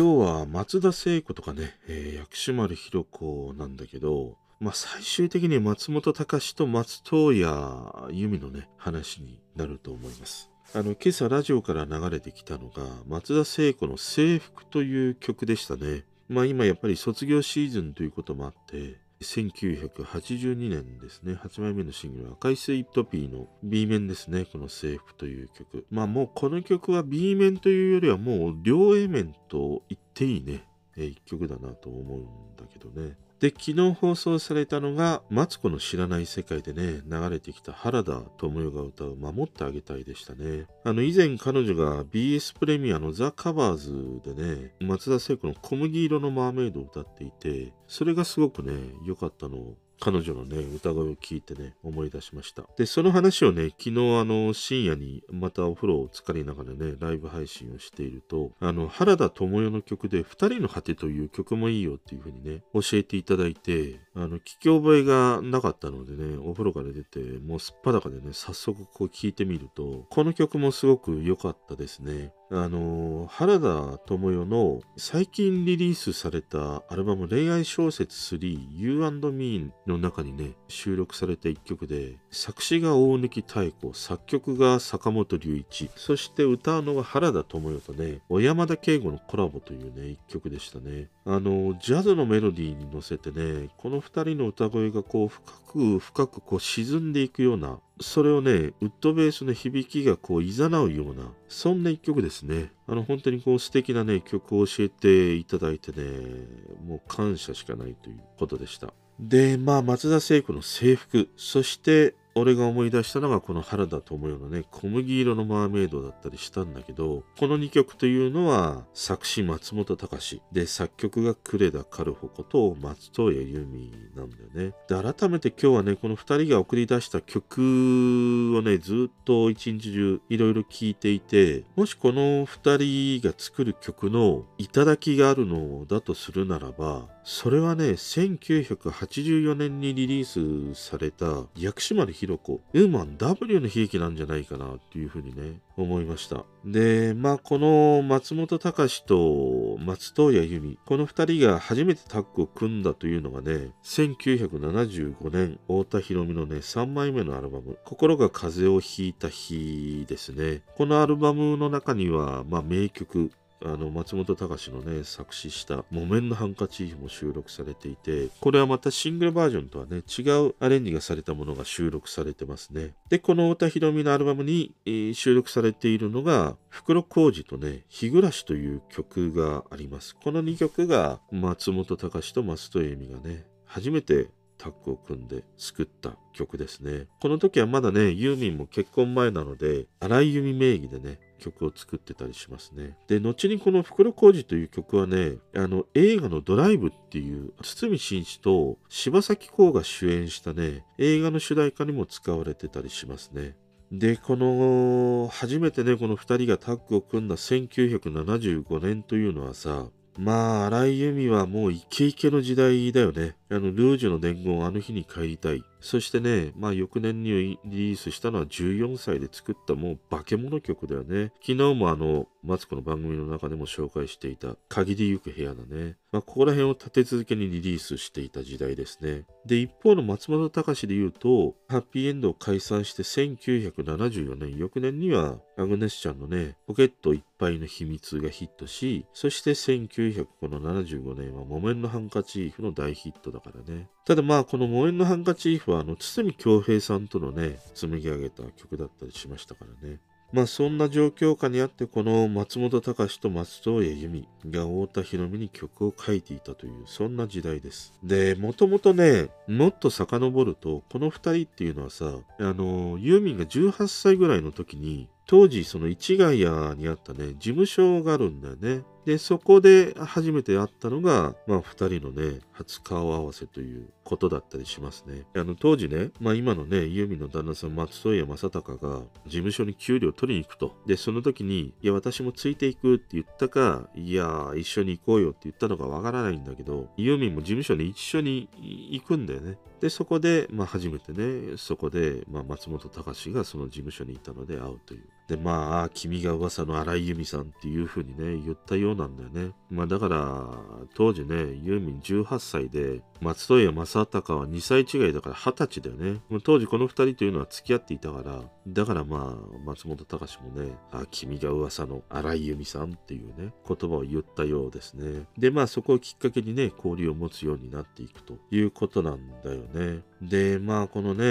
今日は松田聖子とかね、えー薬師丸ひろ子なんだけど、まあ、最終的に松本隆と松任谷由実のね、話になると思います。あの、今朝ラジオから流れてきたのが、松田聖子の制服という曲でしたね。まあ今やっぱり卒業シーズンということもあって、1982年ですね、8枚目のシングル、赤いスイートピーの B 面ですね、この制服という曲。まあもうこの曲は B 面というよりはもう両 A 面と言っていいね、えー一曲だなと思うんだけどね。で、昨日放送されたのが、マツコの知らない世界でね、流れてきた原田智代が歌う守ってあげたいでしたね。あの、以前彼女が BS プレミアのザ・カバーズでね、松田聖子の小麦色のマーメイドを歌っていて、それがすごくね、良かったのを彼女のね、歌声を聞いてね、思い出しました。で、その話をね、昨日あの、深夜にまたお風呂を浸かりながらね、ライブ配信をしていると、あの、原田知世の曲で、二人の果てという曲もいいよっていう風にね、教えていただいて、あの、聞き覚えがなかったのでね、お風呂から出て、もうすっぱだかでね、早速こう聞いてみると、この曲もすごく良かったですね。あの原田知世の最近リリースされたアルバム恋愛小説3 You&Me の中にね収録された一曲で作詞が大貫妙子作曲が坂本龍一そして歌うのが原田知世とね小山田圭吾のコラボというね一曲でしたね。あのジャズのメロディーに乗せてねこの二人の歌声がこう深く深くこう沈んでいくようなそれをね、ウッドベースの響きがこう、誘うような、そんな一曲ですね。あの、本当にこう、素敵なね、曲を教えていただいてね、もう感謝しかないということでした。で、まあ、松田聖子の制服、そして、俺が思い出したのがこの原田知世のね、小麦色のマーメイドだったりしたんだけど、この2曲というのは作詞松本隆で、作曲が呉田カルホこと松任谷由実なんだよね。で、改めて今日はね、この2人が送り出した曲をね、ずっと一日中いろいろ聴いていて、もしこの2人が作る曲の頂があるのだとするならば、それはね、1984年にリリースされた薬師丸ひろ子、ウーマン W の悲劇なんじゃないかなっていうふうにね、思いました。で、まあ、この松本隆と松任谷由実、この二人が初めてタッグを組んだというのがね、1975年、太田博美のね、3枚目のアルバム、心が風邪をひいた日ですね。このアルバムの中には、まあ、名曲、あの松本隆のね作詞した「木綿のハンカチーフ」も収録されていてこれはまたシングルバージョンとはね違うアレンジがされたものが収録されてますねでこの太田博美のアルバムに、えー収録されているのが袋小路とね「日暮らし」という曲がありますこの2曲が松本隆と松任谷由実がね初めてタッグを組んで作った曲ですね。この時はまだね、ユーミンも結婚前なので、荒井由実名義でね、曲を作ってたりしますね。で、後にこの袋小路という曲はね、あの、映画のドライブっていう、堤真一と柴咲コウが主演したね、映画の主題歌にも使われてたりしますね。で、この、初めてね、この二人がタッグを組んだ1975年というのはさ、まあ、荒井由実はもうイケイケの時代だよね。あの、ルージュの伝言をあの日に帰りたい。そしてね、まあ翌年にリリースしたのは14歳で作ったもう化け物曲だよね。昨日もあの、マツコの番組の中でも紹介していた限りゆく部屋だね。まあここら辺を立て続けにリリースしていた時代ですね。で、一方の松本隆で言うと、ハッピーエンドを解散して1974年、翌年にはアグネスちゃんのね、ポケットいっぱいの秘密がヒットし、そして1975年は木綿のハンカチーフの大ヒットだからね。ただまあこの木綿のハンカチーフはあの堤恭平さんとのね、紡ぎ上げた曲だったりしましたからね。まあそんな状況下にあってこの松本隆と松任谷由実が太田博美に曲を書いていたというそんな時代ですでもともとねもっと遡るとこの2人っていうのはさあのユーミンが18歳ぐらいの時に当時その市ヶ谷にあったね事務所があるんだよねでそこで初めて会ったのがまあ2人のね初顔合わせということだったりしますねあの当時ねまあ今のねユーミンの旦那さん松任谷正隆が事務所に給料取りに行くとでその時にいや私もついていくって言ったかいや一緒に行こうよって言ったのかわからないんだけどユーミンも事務所に一緒に行くんだよねで、そこで、まあ、初めてね、そこで、まあ、松本隆がその事務所にいたので会うという。で、まあ、君が噂の荒井由実さんっていう風にね、言ったようなんだよね。まあ、だから、当時ね、ユーミン18歳歳で松任谷正隆は2歳違いだから20歳だよね。当時この2人というのは付き合っていたから、だからまあ、松本隆もね、あ、君が噂の荒井由実さんっていうね、言葉を言ったようですね。で、まあ、そこをきっかけにね、交流を持つようになっていくということなんだよね。で、まあ、このね、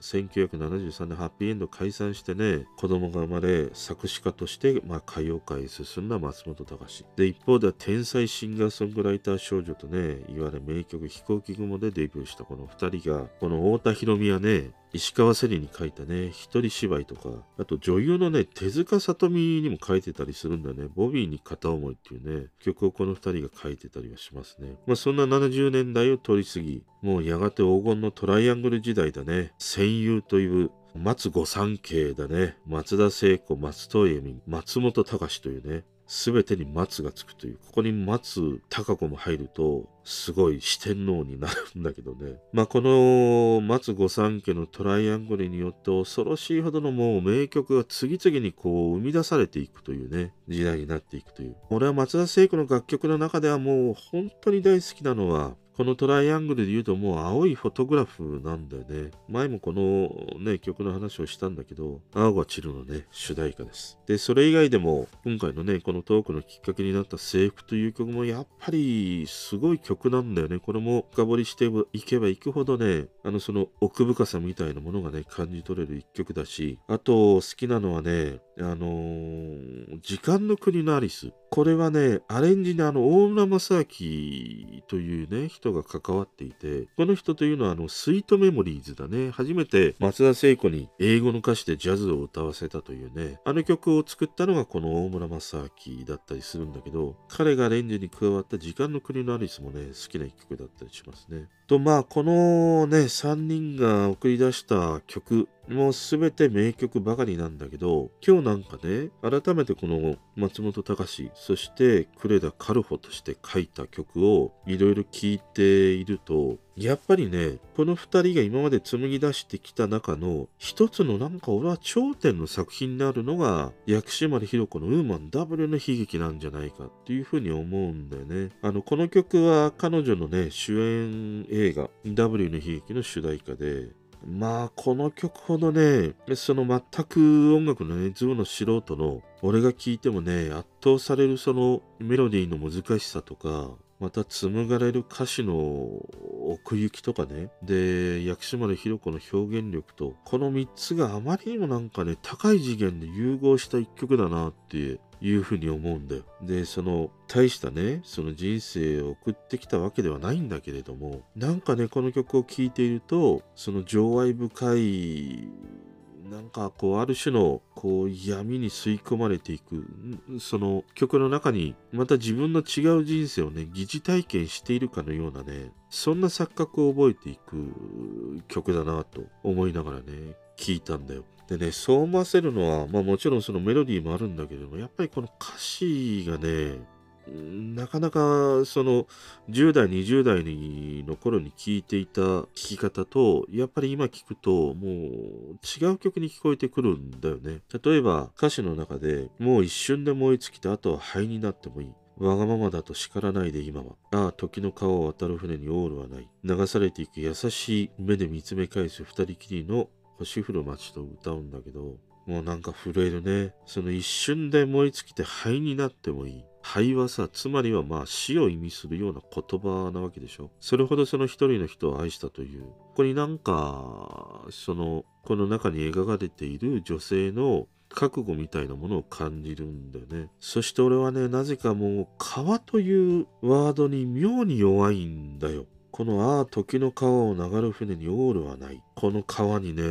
1973年ハッピーエンド解散してね、子供が生まれ、作詞家として、まあ、歌謡界へ進んだ松本隆。で、一方では天才シンガーソングライター少女とね、いわゆる名曲飛行機雲でデビューしたこの2人が、この太田博美はね、石川せりに書いたね、一人芝居とか、あと女優のね、手塚さとみにも書いてたりするんだね。ボビーに片思いっていうね、曲をこの二人が書いてたりはしますね。まあそんな70年代を通り過ぎ、もうやがて黄金のトライアングル時代だね。戦友という松御三家だね。松田聖子、松任谷由実、松本隆というね、全てに松がつくという、ここに松高子も入ると、すごい四天王になるんだけどね。まあ、この松御三家のトライアングルによって恐ろしいほどのもう名曲が次々にこう生み出されていくというね、時代になっていくという。俺は松田聖子の楽曲の中ではもう本当に大好きなのは、このトライアングルで言うともう青いフォトグラフなんだよね。前もこのね、曲の話をしたんだけど、青が散るのね、主題歌です。で、それ以外でも、今回のね、このトークのきっかけになった制服という曲もやっぱりすごい曲なんだよね。これも深掘りしていけばいくほどね、あのその奥深さみたいなものがね、感じ取れる一曲だし、あと好きなのはね、あのー、時間の国のアリス。これはね、アレンジにあの、大村正明というね、人が関わっていて、この人というのはあの、スイートメモリーズだね。初めて松田聖子に英語の歌詞でジャズを歌わせたというね、あの曲を作ったのがこの大村正明だったりするんだけど、彼がレンジに加わった時間の国のアリスもね、好きな一曲だったりしますね。と、まあ、このね、3人が送り出した曲、もう全て名曲ばかりなんだけど、今日なんかね、改めてこの松本隆、そして呉田カルホとして書いた曲をいろいろ聴いていると、やっぱりね、この二人が今まで紡ぎ出してきた中の一つのなんか俺は頂点の作品になるのが薬師丸ひろ子のウーマン W の悲劇なんじゃないかっていうふうに思うんだよね。あの、この曲は彼女のね、主演映画 W の悲劇の主題歌で、まあ、この曲ほどね、その全く音楽のね、ズの素人の、俺が聴いてもね、圧倒されるそのメロディーの難しさとか、また紡がれる歌詞の奥行きとかね、で、薬師丸ひろ子の表現力と、この3つがあまりにもなんかね、高い次元で融合した一曲だなっていうふうに思うんだよ。で、その、大したね、その人生を送ってきたわけではないんだけれども、なんかね、この曲を聴いていると、その情愛深いなんかこうある種のこう闇に吸い込まれていく。その曲の中にまた自分の違う人生をね疑似体験しているかのようなねそんな錯覚を覚えていく曲だなと思いながらね聞いたんだよ。でね、そう思わせるのは、まあもちろんそのメロディーもあるんだけども、やっぱりこの歌詞がね、なかなかその10代20代の頃に聴いていた聴き方とやっぱり今聴くともう違う曲に聞こえてくるんだよね例えば歌詞の中でもう一瞬で燃え尽きてあとは灰になってもいいわがままだと叱らないで今は。ああ、時の川を渡る船にオールはない。流されていく優しい目で見つめ返す二人きりの星降る街と歌うんだけど、もうなんか震えるね。その一瞬で燃え尽きて灰になってもいい。灰はさ、つまりはまあ死を意味するような言葉なわけでしょ。それほどその一人の人を愛したという。ここになんか、その、この中に描かれている女性の覚悟みたいなものを感じるんだよね。そして俺はね、なぜかもう川というワードに妙に弱いんだよ。このああ時の川を流る船にオールはない。この川にね、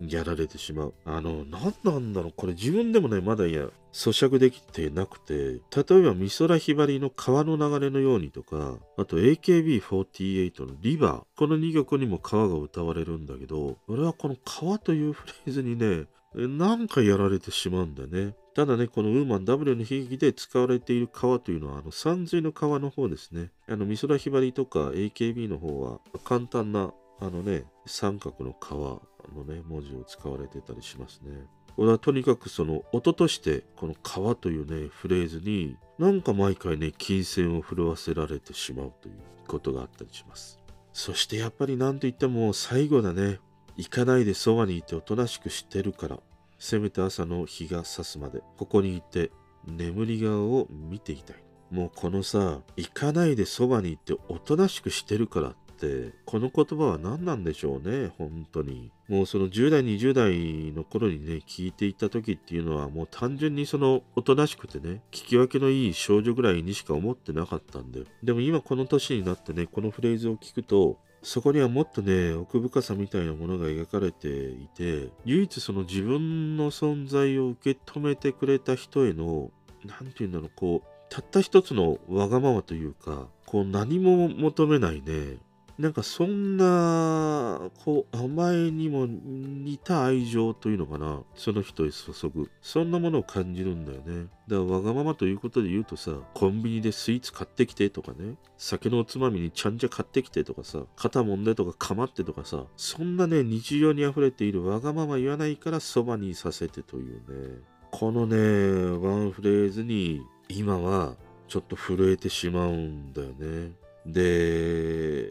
やられてしまう。あの、何なんだろう。これ自分でもね、まだいや、咀嚼できてなくて、例えば美空ひばりの川の流れのようにとか、あと AKB48 のリバー。この2曲にも川が歌われるんだけど、俺はこの川というフレーズにね、なんかやられてしまうんだね。ただね、このウーマン W の悲劇で使われている川というのは、あの、山水の川の方ですね。あの、美空ひばりとか AKB の方は、簡単な、あのね、三角の川のね、文字を使われてたりしますね。俺はとにかくその音としてこの川というねフレーズになんか毎回ね金銭を震わせられてしまうということがあったりしますそしてやっぱり何と言っても最後だね行かないでそばにいておとなしくしてるからせめて朝の日が差すまでここにいて眠り顔を見ていたいもうこのさ行かないでそばにいておとなしくしてるからてこの言葉は何なんでしょうね本当に。もうその10代20代の頃にね聞いていた時っていうのはもう単純にそのおとなしくてね聞き分けのいい少女ぐらいにしか思ってなかったんだよ。でも今この年になってねこのフレーズを聞くとそこにはもっとね、奥深さみたいなものが描かれていて、唯一その自分の存在を受け止めてくれた人への、なんて言うんだろう、こう、たった一つのわがままというか、こう何も求めないね、なんかそんな、こう、甘えにも似た愛情というのかな。その人へ注ぐ。そんなものを感じるんだよね。だからわがままということで言うとさ、コンビニでスイーツ買ってきてとかね、酒のおつまみにちゃんじゃ買ってきてとかさ、肩もんでとかかまってとかさ、そんなね、日常に溢れているわがまま言わないからそばにいさせてというね。このね、ワンフレーズに今はちょっと震えてしまうんだよね。で、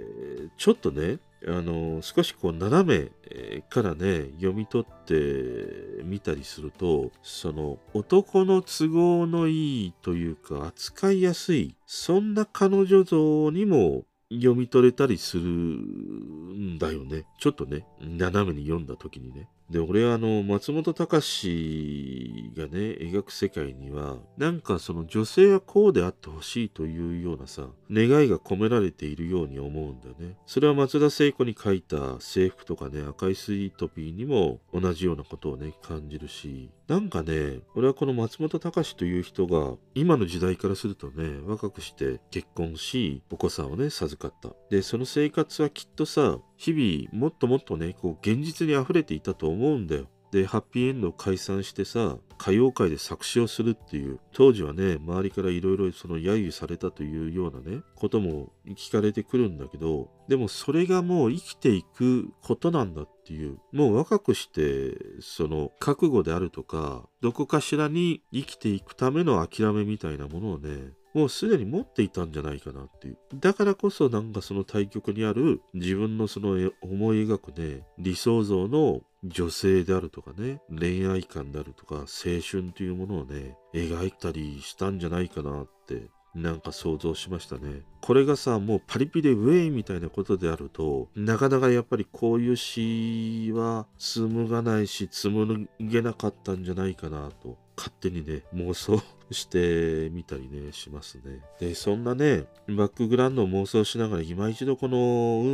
ちょっとね、あの、少しこう斜めからね、読み取ってみたりすると、その男の都合のいいというか扱いやすい、そんな彼女像にも読み取れたりするんだよね。ちょっとね、斜めに読んだ時にね。で、俺はあの、松本隆がね、描く世界には、なんかその女性はこうであってほしいというようなさ、願いが込められているように思うんだよね。それは松田聖子に書いた制服とかね、赤いスイートピーにも同じようなことをね、感じるし、なんかね、俺はこの松本隆という人が、今の時代からするとね、若くして結婚し、お子さんをね、授かった。で、その生活はきっとさ、日々もっともっとね、こう現実に溢れていたと思うんだよ。で、ハッピーエンドを解散してさ、歌謡界で作詞をするっていう、当時はね、周りからいろいろその揶揄されたというようなね、ことも聞かれてくるんだけど、でもそれがもう生きていくことなんだっていう、もう若くして、その覚悟であるとか、どこかしらに生きていくための諦めみたいなものをね、もうすでに持っていたんじゃないかなっていう。だからこそなんかその対局にある自分のその思い描くね、理想像の女性であるとかね、恋愛観であるとか、青春というものをね、描いたりしたんじゃないかなってなんか想像しましたね。これがさ、もうパリピでウェイみたいなことであると、なかなかやっぱりこういう詩は紡がないし、紡げなかったんじゃないかなと、勝手にね、妄想してみたりね、しますね。で、そんなね、バックグラウンドを妄想しながら、今一度このウ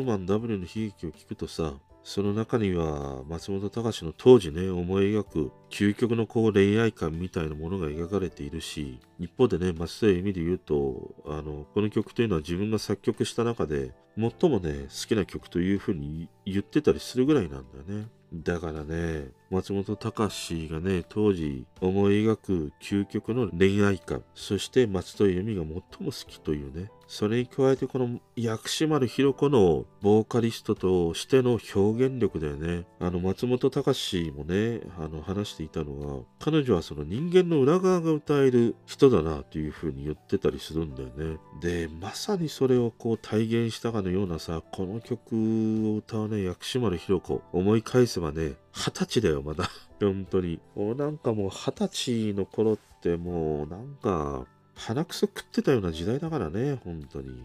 ーマン W の悲劇を聞くとさ、その中には松本隆の当時ね思い描く究極のこう恋愛観みたいなものが描かれているし一方でね松田由美で言うとあのこの曲というのは自分が作曲した中で最もね好きな曲というふうに言ってたりするぐらいなんだよねだからね松本隆がね当時思い描く究極の恋愛観そして松戸由美が最も好きというねそれに加えてこの薬師丸ひろ子のボーカリストとしての表現力だよね。あの松本隆もね、あの話していたのは、彼女はその人間の裏側が歌える人だなというふうに言ってたりするんだよね。で、まさにそれをこう体現したかのようなさ、この曲を歌うね、薬師丸ひろ子、思い返せばね、二十歳だよ、まだ。本当に。もうなんかもう二十歳の頃ってもうなんか、鼻くそ食ってたような時代だからね、本当に。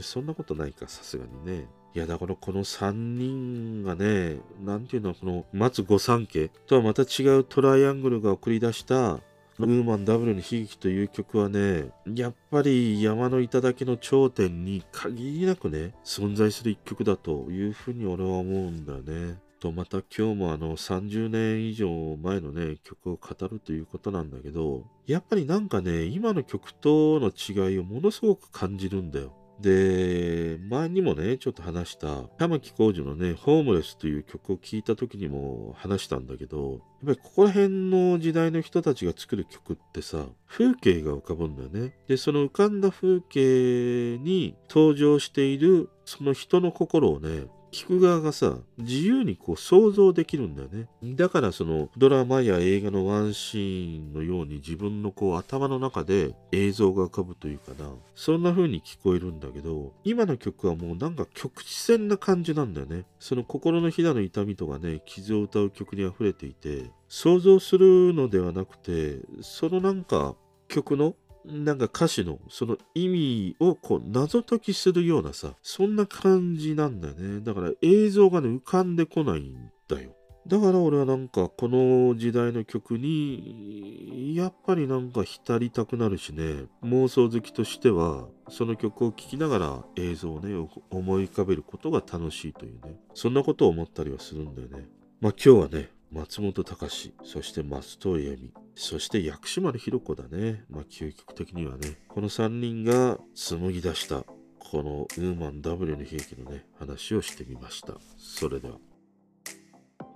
そんなことないか、さすがにね。いやだからこの3人がね、なんていうの、この松御三家とはまた違うトライアングルが送り出したウーマンダブルの悲劇という曲はね、やっぱり山の頂の頂点に限りなくね、存在する一曲だというふうに俺は思うんだよね。とまた今日もあの30年以上前のね曲を語るということなんだけどやっぱりなんかね今の曲との違いをものすごく感じるんだよで、前にもね、ちょっと話した、玉木浩二のね、ホームレスという曲を聴いた時にも話したんだけど、やっぱりここら辺の時代の人たちが作る曲ってさ、風景が浮かぶんだよね。で、その浮かんだ風景に登場しているその人の心をね、聞く側がさ、自由にこう想像できるんだよね。だからそのドラマや映画のワンシーンのように自分のこう頭の中で映像が浮かぶというかな。そんな風に聞こえるんだけど、今の曲はもうなんか局地戦な感じなんだよね。その心のひだの痛みとかね、傷を歌う曲に溢れていて、想像するのではなくて、そのなんか曲のなんか歌詞のその意味をこう謎解きするようなさ、そんな感じなんだよね。だから映像がね、浮かんでこないんだよ。だから俺はなんかこの時代の曲にやっぱりなんか浸りたくなるしね妄想好きとしてはその曲を聴きながら映像をね思い浮かべることが楽しいというねそんなことを思ったりはするんだよねまあ今日はね松本隆、そして松任谷由実、そして薬師丸ひろ子だね。まあ、究極的にはね、この3人が紡ぎ出した、このウーマン W の兵器のね、話をしてみました。それでは。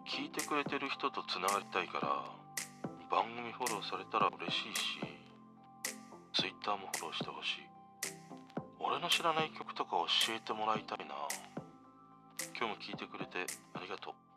聞いてくれてる人とつながりたいから番組フォローされたら嬉しいし Twitter もフォローしてほしい俺の知らない曲とか教えてもらいたいな今日も聞いてくれてありがとう